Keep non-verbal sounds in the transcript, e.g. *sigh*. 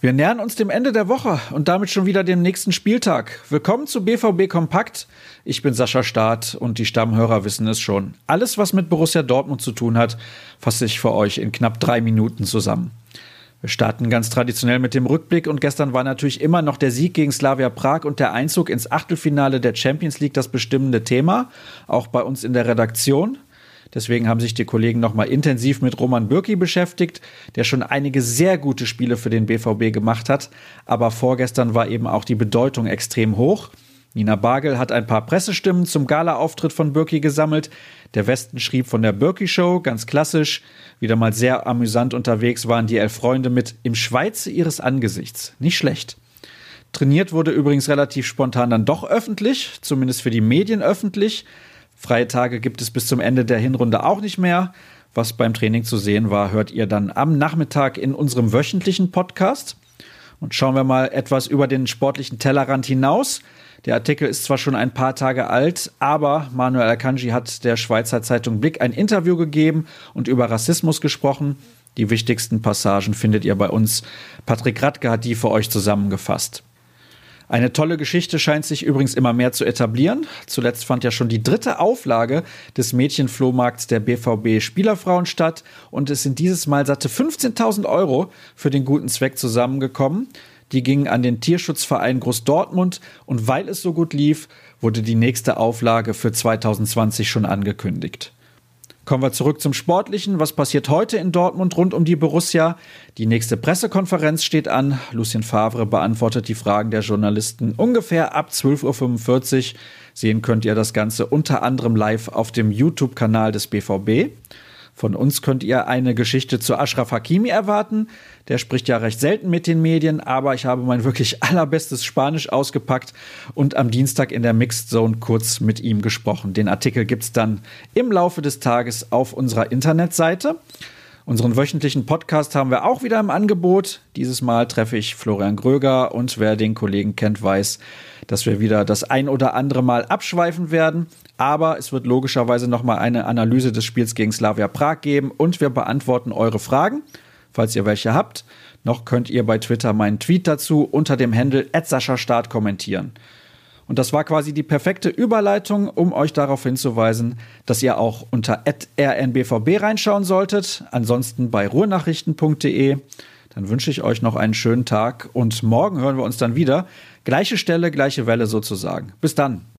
Wir nähern uns dem Ende der Woche und damit schon wieder dem nächsten Spieltag. Willkommen zu BVB Kompakt. Ich bin Sascha Staat und die Stammhörer wissen es schon. Alles, was mit Borussia Dortmund zu tun hat, fasse ich für euch in knapp drei Minuten zusammen. Wir starten ganz traditionell mit dem Rückblick und gestern war natürlich immer noch der Sieg gegen Slavia Prag und der Einzug ins Achtelfinale der Champions League das bestimmende Thema, auch bei uns in der Redaktion. Deswegen haben sich die Kollegen nochmal intensiv mit Roman Bürki beschäftigt, der schon einige sehr gute Spiele für den BVB gemacht hat. Aber vorgestern war eben auch die Bedeutung extrem hoch. Nina Bagel hat ein paar Pressestimmen zum Gala-Auftritt von Birki gesammelt. Der Westen schrieb von der Birki Show, ganz klassisch. Wieder mal sehr amüsant unterwegs waren die elf Freunde mit Im Schweize ihres Angesichts. Nicht schlecht. Trainiert wurde übrigens relativ spontan dann doch öffentlich, zumindest für die Medien öffentlich. Freie Tage gibt es bis zum Ende der Hinrunde auch nicht mehr. Was beim Training zu sehen war, hört ihr dann am Nachmittag in unserem wöchentlichen Podcast. Und schauen wir mal etwas über den sportlichen Tellerrand hinaus. Der Artikel ist zwar schon ein paar Tage alt, aber Manuel Akanji hat der Schweizer Zeitung Blick ein Interview gegeben und über Rassismus gesprochen. Die wichtigsten Passagen findet ihr bei uns. Patrick Radke hat die für euch zusammengefasst. Eine tolle Geschichte scheint sich übrigens immer mehr zu etablieren. Zuletzt fand ja schon die dritte Auflage des Mädchenflohmarkts der BVB Spielerfrauen statt und es sind dieses Mal satte 15.000 Euro für den guten Zweck zusammengekommen. Die gingen an den Tierschutzverein Groß Dortmund und weil es so gut lief, wurde die nächste Auflage für 2020 schon angekündigt. Kommen wir zurück zum Sportlichen. Was passiert heute in Dortmund rund um die Borussia? Die nächste Pressekonferenz steht an. Lucien Favre beantwortet die Fragen der Journalisten ungefähr ab 12.45 Uhr. Sehen könnt ihr das Ganze unter anderem live auf dem YouTube-Kanal des BVB. Von uns könnt ihr eine Geschichte zu Ashraf Hakimi erwarten. Der spricht ja recht selten mit den Medien, aber ich habe mein wirklich *laughs* allerbestes Spanisch ausgepackt und am Dienstag in der Mixed Zone kurz mit ihm gesprochen. Den Artikel gibt's dann im Laufe des Tages auf unserer Internetseite. Unseren wöchentlichen Podcast haben wir auch wieder im Angebot. Dieses Mal treffe ich Florian Gröger und wer den Kollegen kennt, weiß, dass wir wieder das ein oder andere Mal abschweifen werden. Aber es wird logischerweise nochmal eine Analyse des Spiels gegen Slavia Prag geben und wir beantworten eure Fragen, falls ihr welche habt. Noch könnt ihr bei Twitter meinen Tweet dazu unter dem Handle Start kommentieren. Und das war quasi die perfekte Überleitung, um euch darauf hinzuweisen, dass ihr auch unter rnbvb reinschauen solltet. Ansonsten bei ruhrnachrichten.de. Dann wünsche ich euch noch einen schönen Tag und morgen hören wir uns dann wieder. Gleiche Stelle, gleiche Welle sozusagen. Bis dann.